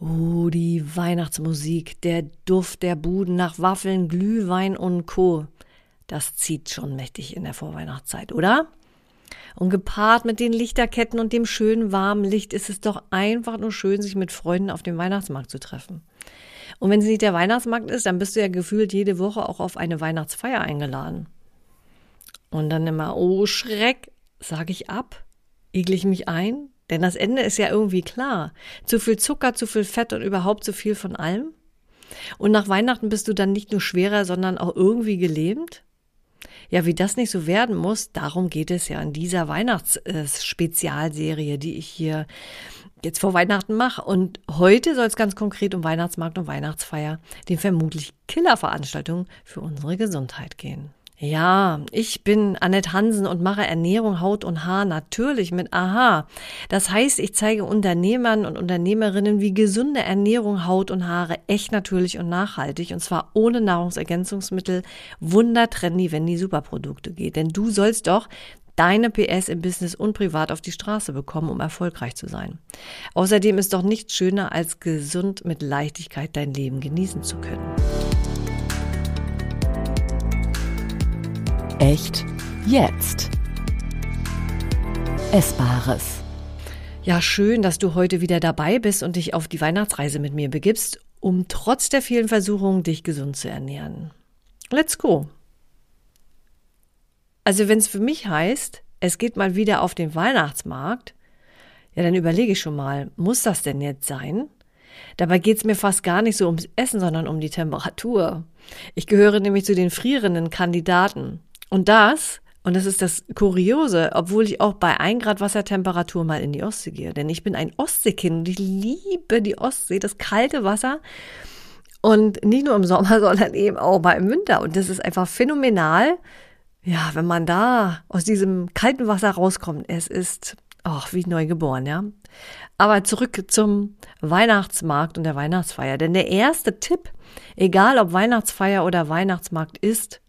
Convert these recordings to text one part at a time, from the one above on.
Oh, die Weihnachtsmusik, der Duft der Buden nach Waffeln, Glühwein und Co. Das zieht schon mächtig in der Vorweihnachtszeit, oder? Und gepaart mit den Lichterketten und dem schönen warmen Licht ist es doch einfach nur schön, sich mit Freunden auf dem Weihnachtsmarkt zu treffen. Und wenn es nicht der Weihnachtsmarkt ist, dann bist du ja gefühlt jede Woche auch auf eine Weihnachtsfeier eingeladen. Und dann immer, oh Schreck, sag ich ab, igel ich mich ein, denn das Ende ist ja irgendwie klar. Zu viel Zucker, zu viel Fett und überhaupt zu viel von allem. Und nach Weihnachten bist du dann nicht nur schwerer, sondern auch irgendwie gelähmt. Ja, wie das nicht so werden muss, darum geht es ja in dieser Weihnachtsspezialserie, die ich hier jetzt vor Weihnachten mache. Und heute soll es ganz konkret um Weihnachtsmarkt und Weihnachtsfeier, den vermutlich Killerveranstaltungen für unsere Gesundheit gehen. Ja, ich bin Annette Hansen und mache Ernährung, Haut und Haar natürlich mit Aha. Das heißt, ich zeige Unternehmern und Unternehmerinnen, wie gesunde Ernährung, Haut und Haare echt natürlich und nachhaltig und zwar ohne Nahrungsergänzungsmittel, wundertrendy, wenn die Superprodukte geht. Denn du sollst doch deine PS im Business und privat auf die Straße bekommen, um erfolgreich zu sein. Außerdem ist doch nichts schöner, als gesund mit Leichtigkeit dein Leben genießen zu können. Echt jetzt. Essbares. Ja, schön, dass du heute wieder dabei bist und dich auf die Weihnachtsreise mit mir begibst, um trotz der vielen Versuchungen dich gesund zu ernähren. Let's go. Also wenn es für mich heißt, es geht mal wieder auf den Weihnachtsmarkt, ja, dann überlege ich schon mal, muss das denn jetzt sein? Dabei geht es mir fast gar nicht so ums Essen, sondern um die Temperatur. Ich gehöre nämlich zu den frierenden Kandidaten. Und das, und das ist das Kuriose, obwohl ich auch bei 1 Grad Wassertemperatur mal in die Ostsee gehe. Denn ich bin ein Ostseekind und ich liebe die Ostsee, das kalte Wasser. Und nicht nur im Sommer, sondern eben auch mal im Winter. Und das ist einfach phänomenal. Ja, wenn man da aus diesem kalten Wasser rauskommt, es ist, ach, wie neu geboren, ja. Aber zurück zum Weihnachtsmarkt und der Weihnachtsfeier. Denn der erste Tipp, egal ob Weihnachtsfeier oder Weihnachtsmarkt ist,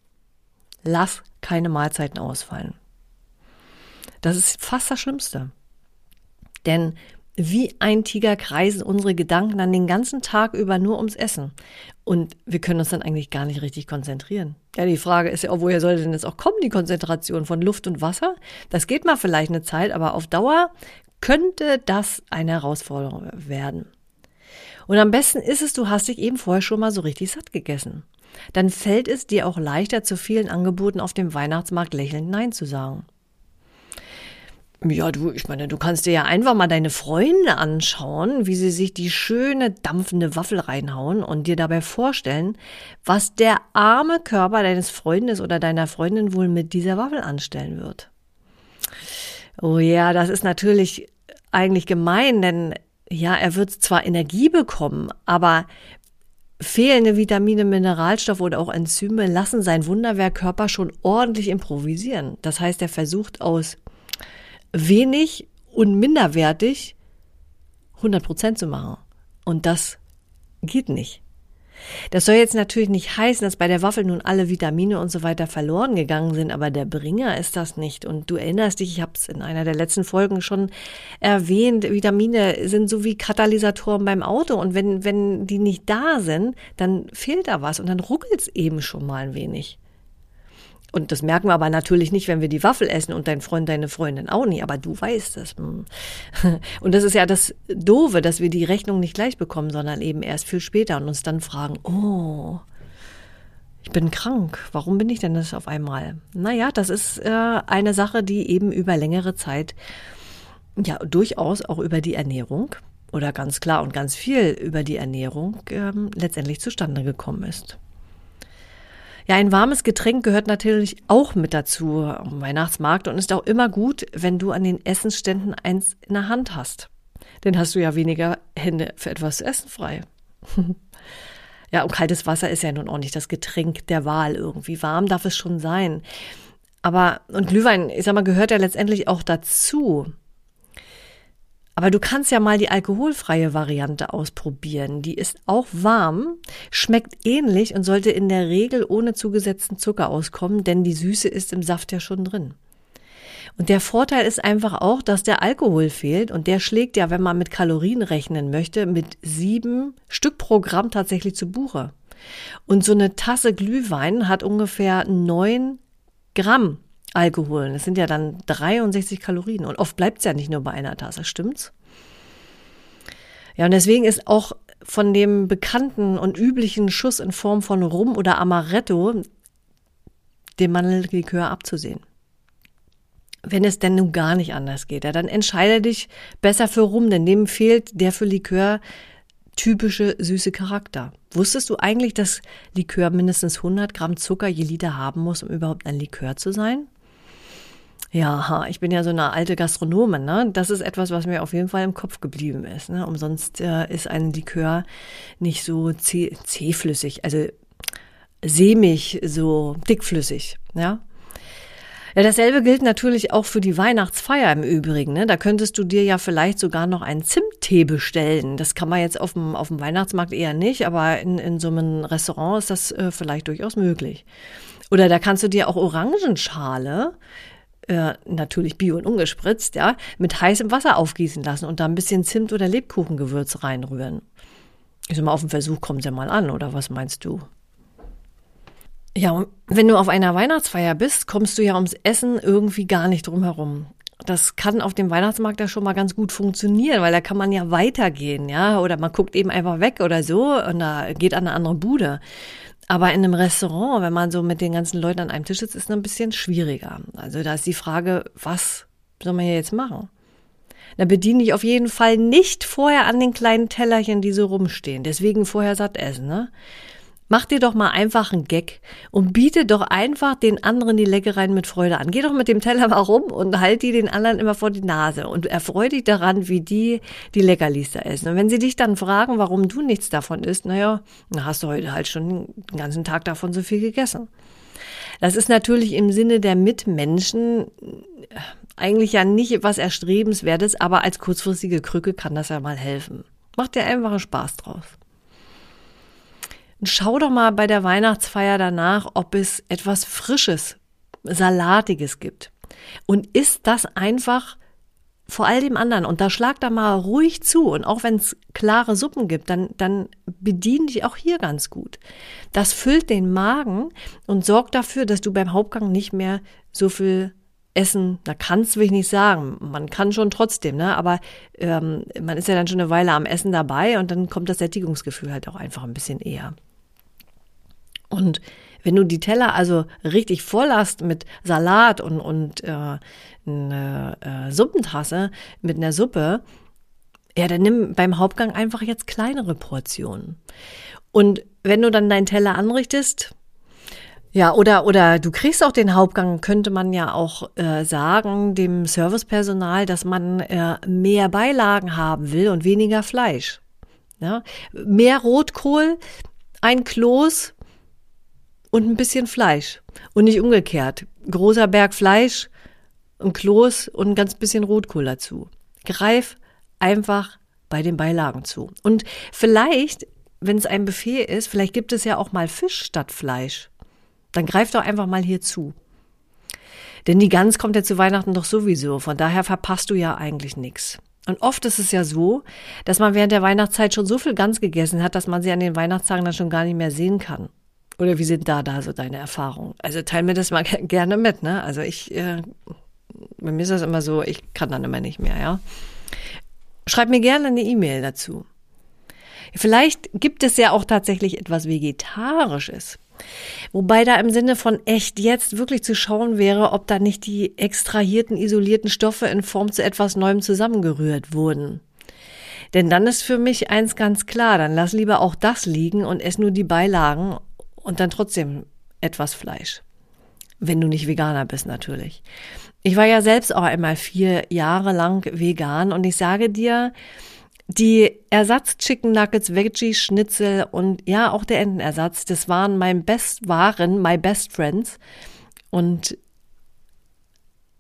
lass keine Mahlzeiten ausfallen. Das ist fast das Schlimmste. Denn wie ein Tiger kreisen unsere Gedanken dann den ganzen Tag über nur ums Essen. Und wir können uns dann eigentlich gar nicht richtig konzentrieren. Ja, die Frage ist ja woher soll denn jetzt auch kommen, die Konzentration von Luft und Wasser? Das geht mal vielleicht eine Zeit, aber auf Dauer könnte das eine Herausforderung werden. Und am besten ist es, du hast dich eben vorher schon mal so richtig satt gegessen dann fällt es dir auch leichter, zu vielen Angeboten auf dem Weihnachtsmarkt lächelnd Nein zu sagen. Ja, du, ich meine, du kannst dir ja einfach mal deine Freunde anschauen, wie sie sich die schöne dampfende Waffel reinhauen und dir dabei vorstellen, was der arme Körper deines Freundes oder deiner Freundin wohl mit dieser Waffel anstellen wird. Oh ja, das ist natürlich eigentlich gemein, denn ja, er wird zwar Energie bekommen, aber Fehlende Vitamine, Mineralstoffe oder auch Enzyme lassen sein Wunderwerkkörper schon ordentlich improvisieren. Das heißt, er versucht aus wenig und minderwertig 100 Prozent zu machen. Und das geht nicht. Das soll jetzt natürlich nicht heißen, dass bei der Waffel nun alle Vitamine und so weiter verloren gegangen sind, aber der Bringer ist das nicht. Und du erinnerst dich, ich habe es in einer der letzten Folgen schon erwähnt, Vitamine sind so wie Katalysatoren beim Auto und wenn, wenn die nicht da sind, dann fehlt da was und dann ruckelt es eben schon mal ein wenig. Und das merken wir aber natürlich nicht, wenn wir die Waffel essen und dein Freund, deine Freundin auch nicht, aber du weißt es. Hm. Und das ist ja das Doofe, dass wir die Rechnung nicht gleich bekommen, sondern eben erst viel später und uns dann fragen, oh, ich bin krank, warum bin ich denn das auf einmal? Naja, das ist äh, eine Sache, die eben über längere Zeit, ja, durchaus auch über die Ernährung oder ganz klar und ganz viel über die Ernährung ähm, letztendlich zustande gekommen ist. Ja, ein warmes Getränk gehört natürlich auch mit dazu am Weihnachtsmarkt und ist auch immer gut, wenn du an den Essensständen eins in der Hand hast. Denn hast du ja weniger Hände für etwas zu essen frei. Ja, und kaltes Wasser ist ja nun auch nicht das Getränk der Wahl irgendwie. Warm darf es schon sein. Aber, und Glühwein, ich sag mal, gehört ja letztendlich auch dazu. Aber du kannst ja mal die alkoholfreie Variante ausprobieren. Die ist auch warm, schmeckt ähnlich und sollte in der Regel ohne zugesetzten Zucker auskommen, denn die Süße ist im Saft ja schon drin. Und der Vorteil ist einfach auch, dass der Alkohol fehlt und der schlägt ja, wenn man mit Kalorien rechnen möchte, mit sieben Stück pro Gramm tatsächlich zu Buche. Und so eine Tasse Glühwein hat ungefähr neun Gramm Alkohol. Das sind ja dann 63 Kalorien. Und oft bleibt es ja nicht nur bei einer Tasse, stimmt's? Ja, und deswegen ist auch von dem bekannten und üblichen Schuss in Form von Rum oder Amaretto dem Mandellikör abzusehen. Wenn es denn nun gar nicht anders geht, ja, dann entscheide dich besser für Rum, denn dem fehlt der für Likör typische süße Charakter. Wusstest du eigentlich, dass Likör mindestens 100 Gramm Zucker je Liter haben muss, um überhaupt ein Likör zu sein? Ja, ich bin ja so eine alte Gastronomin, ne? Das ist etwas, was mir auf jeden Fall im Kopf geblieben ist. Ne? Umsonst äh, ist ein Likör nicht so zäh zähflüssig, also sämig, so dickflüssig, ja. Ja, dasselbe gilt natürlich auch für die Weihnachtsfeier im Übrigen. Ne? Da könntest du dir ja vielleicht sogar noch einen Zimttee bestellen. Das kann man jetzt auf dem, auf dem Weihnachtsmarkt eher nicht, aber in, in so einem Restaurant ist das äh, vielleicht durchaus möglich. Oder da kannst du dir auch Orangenschale äh, natürlich bio und ungespritzt, ja, mit heißem Wasser aufgießen lassen und da ein bisschen Zimt oder Lebkuchengewürz reinrühren. Ich sag mal, auf den Versuch kommt ja mal an, oder was meinst du? Ja, und wenn du auf einer Weihnachtsfeier bist, kommst du ja ums Essen irgendwie gar nicht drum herum. Das kann auf dem Weihnachtsmarkt ja schon mal ganz gut funktionieren, weil da kann man ja weitergehen, ja, oder man guckt eben einfach weg oder so und da geht an eine andere Bude. Aber in einem Restaurant, wenn man so mit den ganzen Leuten an einem Tisch sitzt, ist es ein bisschen schwieriger. Also da ist die Frage, was soll man hier jetzt machen? Da bediene ich auf jeden Fall nicht vorher an den kleinen Tellerchen, die so rumstehen. Deswegen vorher satt essen, ne? Mach dir doch mal einfach einen Gag und biete doch einfach den anderen die Leckereien mit Freude an. Geh doch mit dem Teller mal rum und halt die den anderen immer vor die Nase und erfreu dich daran, wie die die Leckerlis da essen. Und wenn sie dich dann fragen, warum du nichts davon isst, naja, dann hast du heute halt schon den ganzen Tag davon so viel gegessen. Das ist natürlich im Sinne der Mitmenschen äh, eigentlich ja nicht was Erstrebenswertes, aber als kurzfristige Krücke kann das ja mal helfen. Mach dir einfach Spaß draus. Schau doch mal bei der Weihnachtsfeier danach, ob es etwas Frisches, Salatiges gibt. Und ist das einfach vor all dem anderen. Und da schlag da mal ruhig zu. Und auch wenn es klare Suppen gibt, dann, dann bedien dich auch hier ganz gut. Das füllt den Magen und sorgt dafür, dass du beim Hauptgang nicht mehr so viel Essen, da kannst will ich nicht sagen. Man kann schon trotzdem, ne? Aber ähm, man ist ja dann schon eine Weile am Essen dabei und dann kommt das Sättigungsgefühl halt auch einfach ein bisschen eher. Und wenn du die Teller also richtig voll hast mit Salat und, und äh, eine äh, Suppentasse mit einer Suppe, ja, dann nimm beim Hauptgang einfach jetzt kleinere Portionen. Und wenn du dann deinen Teller anrichtest, ja, oder, oder du kriegst auch den Hauptgang, könnte man ja auch äh, sagen, dem Servicepersonal, dass man äh, mehr Beilagen haben will und weniger Fleisch. Ja? Mehr Rotkohl, ein Kloß, und ein bisschen Fleisch. Und nicht umgekehrt. Großer Berg Fleisch, ein Kloß und ein ganz bisschen Rotkohl dazu. Greif einfach bei den Beilagen zu. Und vielleicht, wenn es ein Buffet ist, vielleicht gibt es ja auch mal Fisch statt Fleisch. Dann greif doch einfach mal hier zu. Denn die Gans kommt ja zu Weihnachten doch sowieso. Von daher verpasst du ja eigentlich nichts. Und oft ist es ja so, dass man während der Weihnachtszeit schon so viel Gans gegessen hat, dass man sie an den Weihnachtstagen dann schon gar nicht mehr sehen kann. Oder wie sind da da so deine Erfahrungen? Also teil mir das mal gerne mit, ne? Also ich, äh, bei mir ist das immer so, ich kann dann immer nicht mehr, ja. Schreib mir gerne eine E-Mail dazu. Vielleicht gibt es ja auch tatsächlich etwas Vegetarisches. Wobei da im Sinne von echt jetzt wirklich zu schauen wäre, ob da nicht die extrahierten, isolierten Stoffe in Form zu etwas Neuem zusammengerührt wurden. Denn dann ist für mich eins ganz klar, dann lass lieber auch das liegen und ess nur die Beilagen und dann trotzdem etwas Fleisch. Wenn du nicht Veganer bist, natürlich. Ich war ja selbst auch einmal vier Jahre lang vegan und ich sage dir, Die Ersatz-Chicken Nuggets, Veggie-Schnitzel und ja, auch der Entenersatz, das waren mein Best, waren my best friends. Und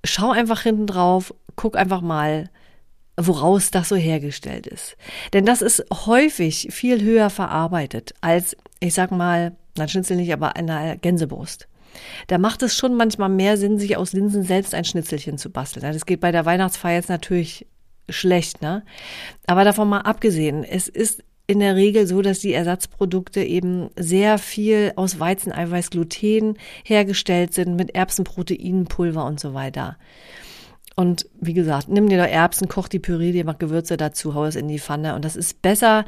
schau einfach hinten drauf, guck einfach mal, woraus das so hergestellt ist. Denn das ist häufig viel höher verarbeitet als, ich sag mal, na Schnitzel nicht, aber eine Gänsebrust. Da macht es schon manchmal mehr Sinn, sich aus Linsen selbst ein Schnitzelchen zu basteln. Das geht bei der Weihnachtsfeier jetzt natürlich schlecht, ne? Aber davon mal abgesehen, es ist in der Regel so, dass die Ersatzprodukte eben sehr viel aus Weizeneiweiß, Gluten hergestellt sind mit Erbsenproteinpulver und so weiter. Und wie gesagt, nimm dir doch Erbsen, koch die Püree, dir mach Gewürze dazu, hau es in die Pfanne. Und das ist besser,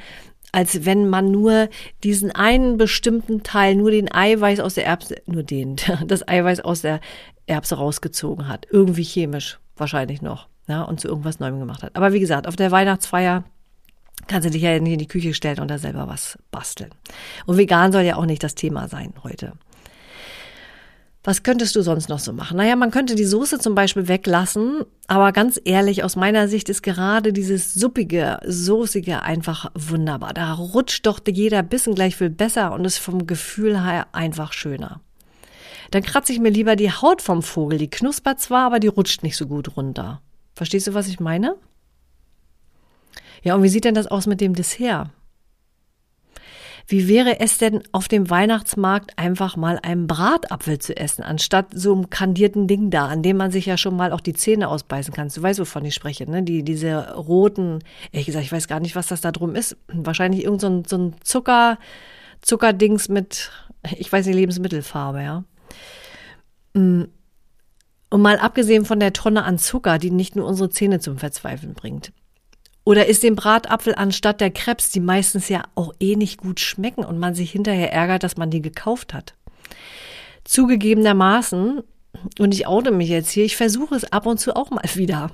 als wenn man nur diesen einen bestimmten Teil, nur den Eiweiß aus der Erbse, nur den, das Eiweiß aus der Erbse rausgezogen hat. Irgendwie chemisch, wahrscheinlich noch. Ja, und zu irgendwas Neuem gemacht hat. Aber wie gesagt, auf der Weihnachtsfeier kannst du dich ja nicht in die Küche stellen und da selber was basteln. Und vegan soll ja auch nicht das Thema sein heute. Was könntest du sonst noch so machen? Naja, man könnte die Soße zum Beispiel weglassen, aber ganz ehrlich, aus meiner Sicht ist gerade dieses suppige, soßige einfach wunderbar. Da rutscht doch jeder Bissen gleich viel besser und ist vom Gefühl her einfach schöner. Dann kratze ich mir lieber die Haut vom Vogel. Die knuspert zwar, aber die rutscht nicht so gut runter. Verstehst du, was ich meine? Ja, und wie sieht denn das aus mit dem Dessert? Wie wäre es denn auf dem Weihnachtsmarkt einfach mal einen Bratapfel zu essen, anstatt so einem kandierten Ding da, an dem man sich ja schon mal auch die Zähne ausbeißen kann. Du weißt, wovon ich spreche, ne? Die, diese roten, ehrlich gesagt, ich weiß gar nicht, was das da drum ist. Wahrscheinlich irgend so ein, so ein Zucker, Zuckerdings mit, ich weiß nicht, Lebensmittelfarbe, ja. Mm. Und mal abgesehen von der Tonne an Zucker, die nicht nur unsere Zähne zum Verzweifeln bringt. Oder ist dem Bratapfel anstatt der Krebs, die meistens ja auch eh nicht gut schmecken und man sich hinterher ärgert, dass man die gekauft hat. Zugegebenermaßen, und ich oute mich jetzt hier, ich versuche es ab und zu auch mal wieder.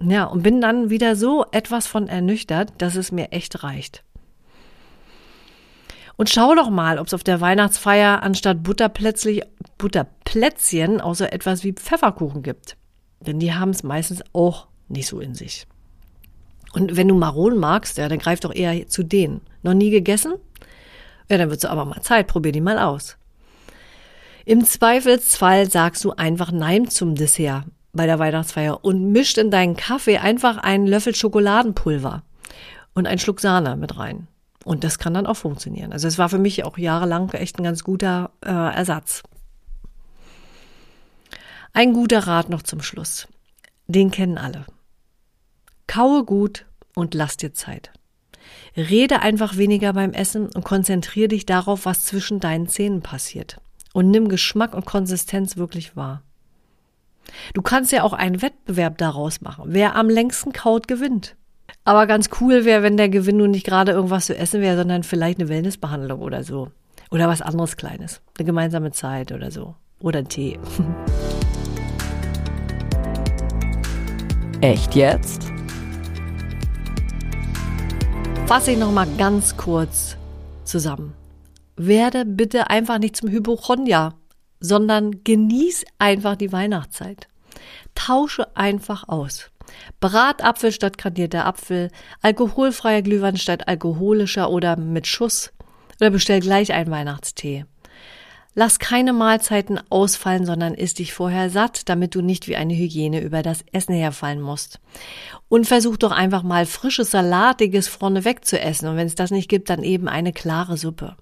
Ja, und bin dann wieder so etwas von ernüchtert, dass es mir echt reicht. Und schau doch mal, ob es auf der Weihnachtsfeier anstatt Butterplätzlich, Butterplätzchen auch so etwas wie Pfefferkuchen gibt. Denn die haben es meistens auch nicht so in sich. Und wenn du Maronen magst, ja, dann greif doch eher zu denen. Noch nie gegessen? Ja, dann wird's aber mal Zeit, probier die mal aus. Im Zweifelsfall sagst du einfach Nein zum Dessert bei der Weihnachtsfeier und mischt in deinen Kaffee einfach einen Löffel Schokoladenpulver und einen Schluck Sahne mit rein. Und das kann dann auch funktionieren. Also es war für mich auch jahrelang echt ein ganz guter äh, Ersatz. Ein guter Rat noch zum Schluss. Den kennen alle. Kaue gut und lass dir Zeit. Rede einfach weniger beim Essen und konzentriere dich darauf, was zwischen deinen Zähnen passiert. Und nimm Geschmack und Konsistenz wirklich wahr. Du kannst ja auch einen Wettbewerb daraus machen. Wer am längsten kaut, gewinnt. Aber ganz cool wäre, wenn der Gewinn nun nicht gerade irgendwas zu essen wäre, sondern vielleicht eine Wellnessbehandlung oder so. Oder was anderes Kleines. Eine gemeinsame Zeit oder so. Oder ein Tee. Echt jetzt? Fasse ich nochmal ganz kurz zusammen. Werde bitte einfach nicht zum Hypochondria, sondern genieß einfach die Weihnachtszeit. Tausche einfach aus. Bratapfel statt kandierter Apfel, alkoholfreier Glühwein statt alkoholischer oder mit Schuss oder bestell gleich einen Weihnachtstee. Lass keine Mahlzeiten ausfallen, sondern isst dich vorher satt, damit du nicht wie eine Hygiene über das Essen herfallen musst. Und versuch doch einfach mal frisches, salatiges vorneweg zu essen. Und wenn es das nicht gibt, dann eben eine klare Suppe.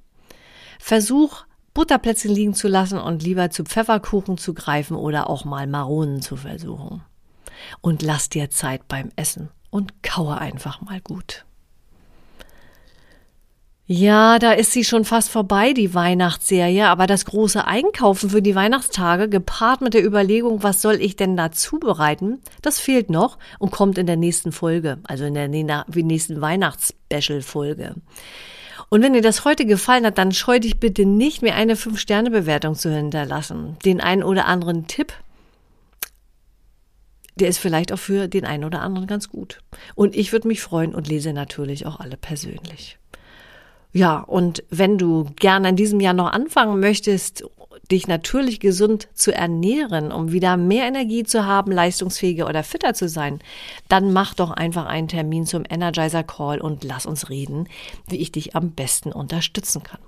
Versuch, Butterplätzchen liegen zu lassen und lieber zu Pfefferkuchen zu greifen oder auch mal Maronen zu versuchen. Und lass dir Zeit beim Essen und kaue einfach mal gut. Ja, da ist sie schon fast vorbei, die Weihnachtsserie, aber das große Einkaufen für die Weihnachtstage, gepaart mit der Überlegung, was soll ich denn da zubereiten, das fehlt noch und kommt in der nächsten Folge, also in der nächsten Weihnachtsspecial-Folge. Und wenn dir das heute gefallen hat, dann scheu dich bitte nicht, mir eine 5-Sterne-Bewertung zu hinterlassen. Den einen oder anderen Tipp, der ist vielleicht auch für den einen oder anderen ganz gut. Und ich würde mich freuen und lese natürlich auch alle persönlich. Ja, und wenn du gerne in diesem Jahr noch anfangen möchtest, dich natürlich gesund zu ernähren, um wieder mehr Energie zu haben, leistungsfähiger oder fitter zu sein, dann mach doch einfach einen Termin zum Energizer Call und lass uns reden, wie ich dich am besten unterstützen kann.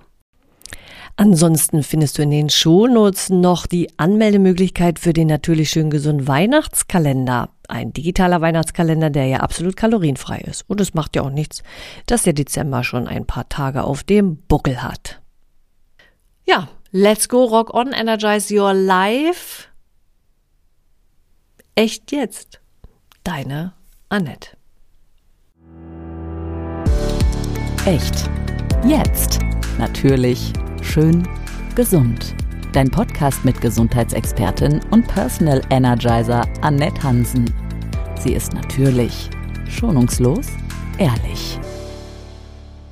Ansonsten findest du in den Shownotes noch die Anmeldemöglichkeit für den natürlich schön gesunden Weihnachtskalender. Ein digitaler Weihnachtskalender, der ja absolut kalorienfrei ist. Und es macht ja auch nichts, dass der Dezember schon ein paar Tage auf dem Buckel hat. Ja, let's go, rock on, energize your life. Echt jetzt. Deine Annette. Echt. Jetzt. Natürlich. Schön. Gesund. Dein Podcast mit Gesundheitsexpertin und Personal Energizer Annette Hansen. Sie ist natürlich, schonungslos, ehrlich.